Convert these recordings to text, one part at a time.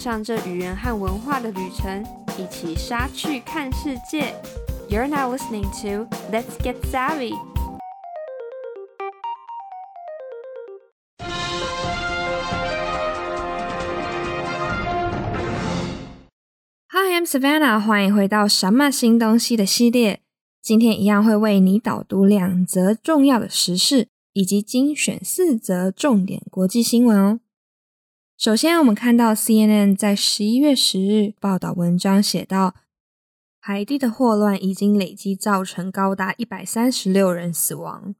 上这语言和文化的旅程，一起杀去看世界。You're now listening to Let's Get Savvy. Hi, I'm Savannah，欢迎回到什么新东西的系列。今天一样会为你导读两则重要的时事，以及精选四则重点国际新闻哦。首先，我们看到 CNN 在十一月十日报道文章写道，海地的霍乱已经累计造成高达一百三十六人死亡。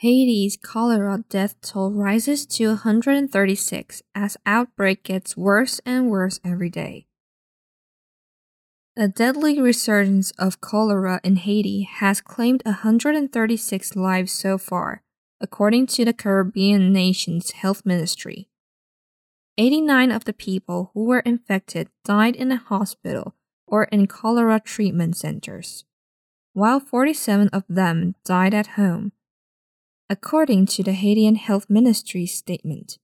Haiti's cholera death toll rises to 136 as outbreak gets worse and worse every day. A deadly resurgence of cholera in Haiti has claimed 136 lives so far, according to the Caribbean nation's health ministry. 89 of the people who were infected died in a hospital or in cholera treatment centers, while 47 of them died at home, according to the Haitian Health Ministry's statement.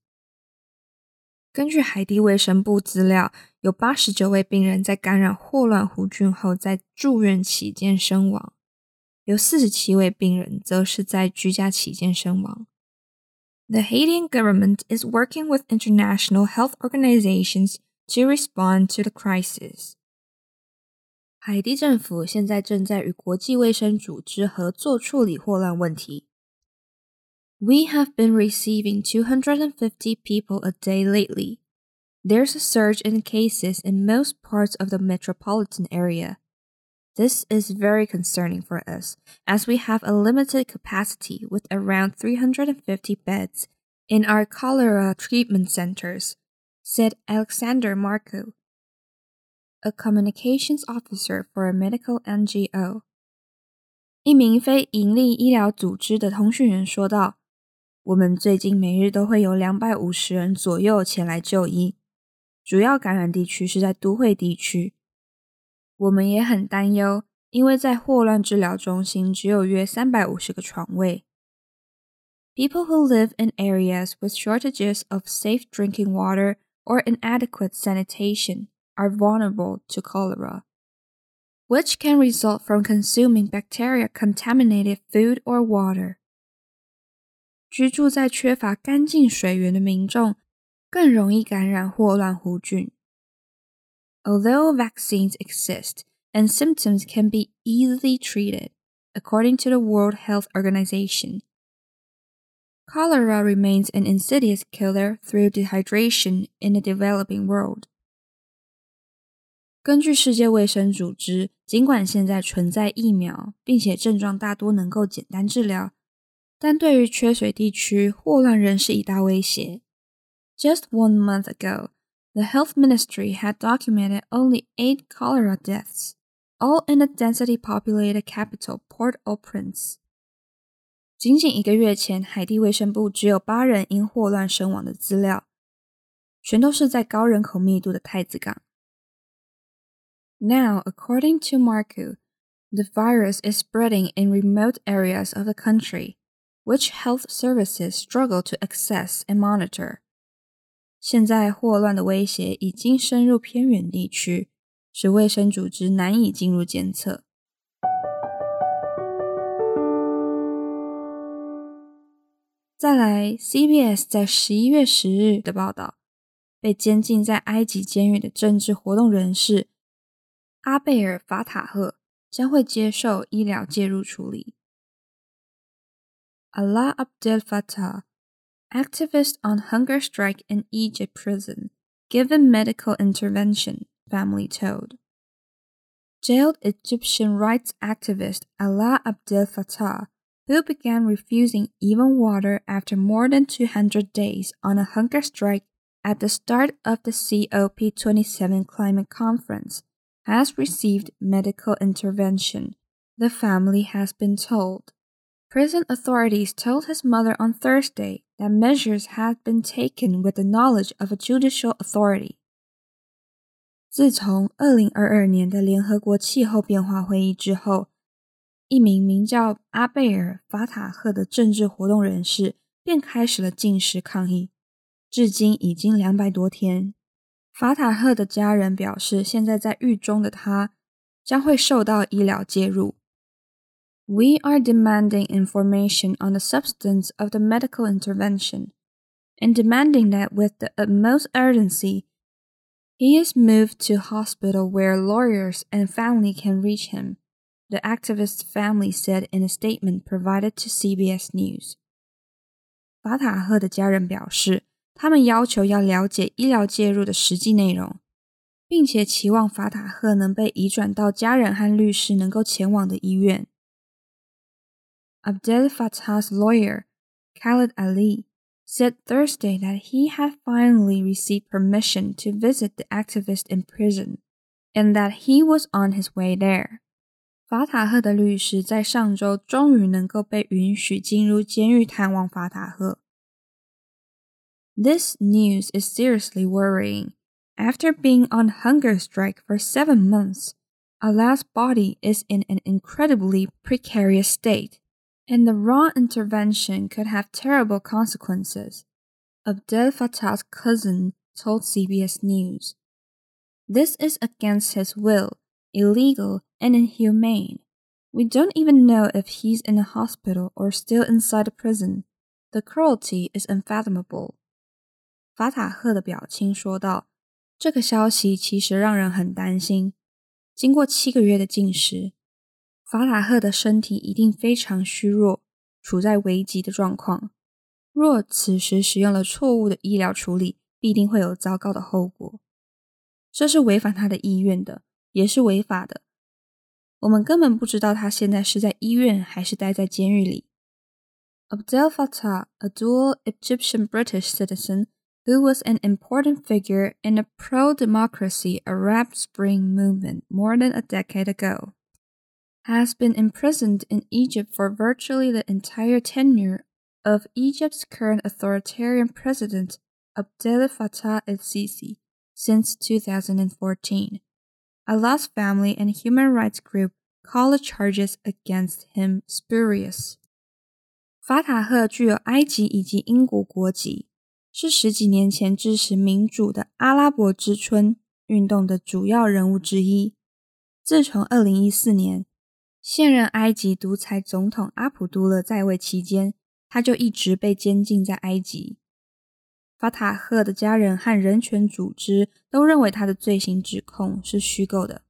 根据海地卫生部资料，有八十九位病人在感染霍乱弧菌后，在住院期间身亡；有四十七位病人则是在居家期间身亡。 The Haitian government is working with international health organizations to respond to the crisis. 海地政府现在正在与国际卫生组织合作处理霍乱问题。we have been receiving 250 people a day lately. There's a surge in cases in most parts of the metropolitan area. This is very concerning for us, as we have a limited capacity with around 350 beds in our cholera treatment centers, said Alexander Marco, a communications officer for a medical NGO. 一名非营利医疗组织的通讯员说道。我们最近每日都会有两百五十人左右前来就医，主要感染地区是在都会地区。 我们也很担忧，因为在霍乱治疗中心只有约三百五十个床位。People who live in areas with shortages of safe drinking water or inadequate sanitation are vulnerable to cholera, which can result from consuming bacteria contaminated food or water. 居住在缺乏干净水源的民众更容易感染霍乱弧菌。 Although vaccines exist and symptoms can be easily treated, according to the World Health Organization, cholera remains an insidious killer through dehydration in the developing world. 根据世界卫生组织，尽管现在存在疫苗，并且症状大多能够简单治疗。但对于缺水地区，霍乱仍是一大威胁。Just one month ago, the health ministry had documented only eight cholera deaths, all in the densely populated capital Port-au-Prince. 仅仅一个月前，海地卫生部只有八人因霍乱身亡的资料，全都是在高人口密度的太子港。Now, according to Marku, the virus is spreading in remote areas of the country which health services struggle to access and monitor. 现在霍乱的威胁已经深入偏远地区，使卫生组织难以进入监测。再来，CBS 在十一月十日的报道，被监禁在埃及监狱的政治活动人士阿贝尔·法塔赫将会接受医疗介入处理。Allah Abdel Fattah, activist on hunger strike in Egypt prison, given medical intervention, family told. Jailed Egyptian rights activist Alaa Abdel Fattah, who began refusing even water after more than 200 days on a hunger strike at the start of the COP27 climate conference, has received medical intervention, the family has been told. Prison authorities told his mother on Thursday that measures have been taken with the knowledge of a judicial authority. 自从二零二二年的联合国气候变化会议之后，一名名叫阿贝尔·法塔赫的政治活动人士便开始了禁食抗议，至今已经两百多天。法塔赫的家人表示，现在在狱中的他将会受到医疗介入。We are demanding information on the substance of the medical intervention and demanding that with the utmost urgency he is moved to hospital where lawyers and family can reach him, the activist's family said in a statement provided to CBS News. 法塔赫的家人表示，他们要求要了解医疗介入的实际内容，并且期望法塔赫能被移转到家人和律师能够前往的医院。 Abdel Fattah's lawyer, Khaled Ali, said Thursday that he had finally received permission to visit the activist in prison and that he was on his way there. 法塔赫的律师在上周终于能够被允许进入监狱探望法塔赫。This news is seriously worrying. After being on hunger strike for seven months, Alaa's body is in an incredibly precarious state and the wrong intervention could have terrible consequences, Abdel Fattah's cousin told CBS News. This is against his will, illegal, and inhumane. We don't even know if he's in a hospital or still inside a prison. The cruelty is unfathomable. 法塔赫的表情说道：“这个消息其实让人很担心。经过七个月的禁食， 法塔赫的身体一定非常虚弱，处在危急的状况。若此时使用了错误的医疗处理，必定会有糟糕的后果。这是违反他的意愿的，也是违法的。我们根本不知道他现在是在医院还是待在监狱里。Abdel Fattah, a dual Egyptian British citizen who was an important figure in the pro-democracy Arab Spring movement more than a decade ago. has been imprisoned in Egypt for virtually the entire tenure of Egypt's current authoritarian president, Abdel Fattah el Sisi, since 2014. Alaa's family and human rights group call the charges against him spurious. 法塔赫具有埃及以及英国国籍，是十几年前支持民主的阿拉伯之春运动的主要人物之一。自从2014年现任埃及独裁总统阿卜杜勒在位期间，他就一直被监禁在埃及。法塔赫的家人和人权组织都认为他的罪行指控是虚构的。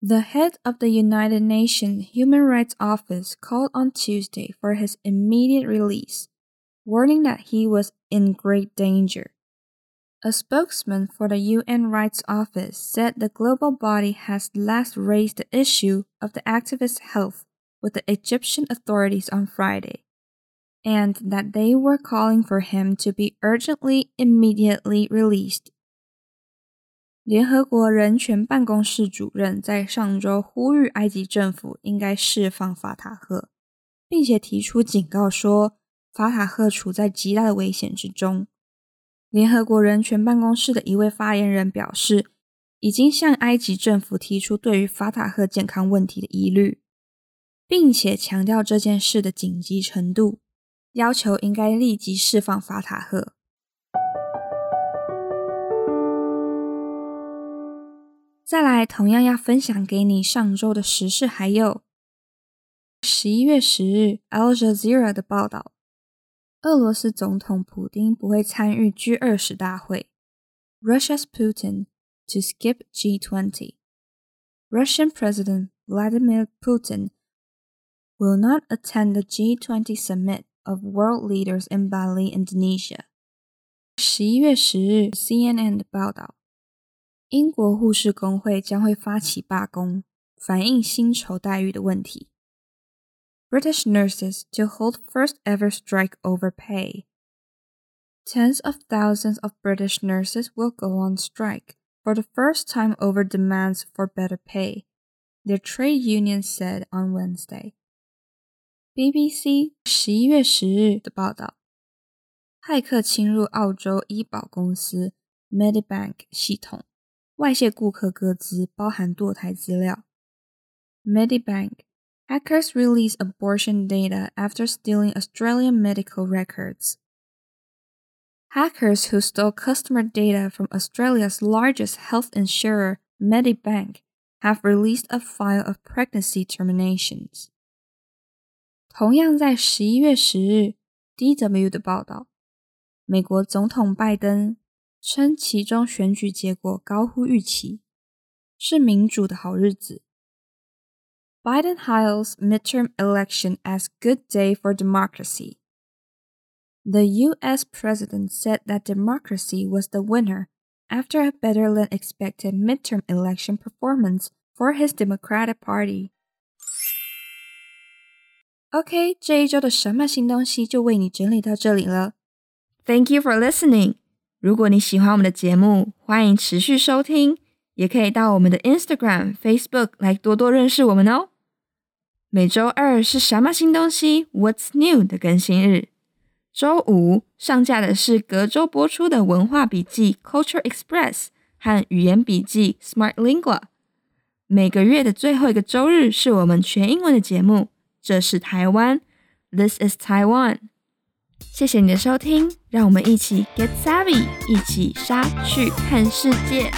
The head of the United Nations Human Rights Office called on Tuesday for his immediate release, warning that he was in great danger. A spokesman for the UN Rights Office said the global body has last raised the issue of the activist's health with the Egyptian authorities on Friday, and that they were calling for him to be urgently, immediately released. 联合国人权办公室主任在上周呼吁埃及政府应该释放法塔赫，并且提出警告说，法塔赫处在极大的危险之中。 联合国人权办公室的一位发言人表示，已经向埃及政府提出对于法塔赫健康问题的疑虑，并且强调这件事的紧急程度，要求应该立即释放法塔赫。再来，同样要分享给你上周的时事，还有十一月十日 Al Jazeera 的报道。俄罗斯总统普京不会参与 G 二十大会。Russia's Putin to skip G20. Russian President Vladimir Putin will not attend the G20 summit of world leaders in Bali, Indonesia. 十一月十日，CNN 的报道，英国护士工会将会发起罢工，反映薪酬待遇的问题。British nurses to hold first ever strike over pay. Tens of thousands of British nurses will go on strike for the first time over demands for better pay, their trade union said on Wednesday. BBC 十一月十日的报道，骇客侵入澳洲医保公司 Medibank 系统，外泄顾客各资，包含堕胎资料。Medibank Hackers release abortion data after stealing Australian medical records. Hackers who stole customer data from Australia's largest health insurer, Medibank, have released a file of pregnancy terminations. 同样在十一月十日，DW 的报道，美国总统拜登称其中选举结果高乎预期，是民主的好日子。 Biden hails midterm election as good day for democracy. The U.S. president said that democracy was the winner after a better than expected midterm election performance for his Democratic Party. OK，这一周的什么新东西就为你整理到这里了。Thank you for listening。如果你喜欢我们的节目，欢迎持续收听，也可以到我们的 Instagram、Facebook 来多多认识我们哦。 每周二是什么新东西？What's new 的更新日。周五上架的是隔周播出的文化笔记 Culture Express 和语言笔记 Smart Lingua。每个月的最后一个周日是我们全英文的节目。这是台湾，This is Taiwan。谢谢你的收听，让我们一起 Get Savvy，一起杀去看世界。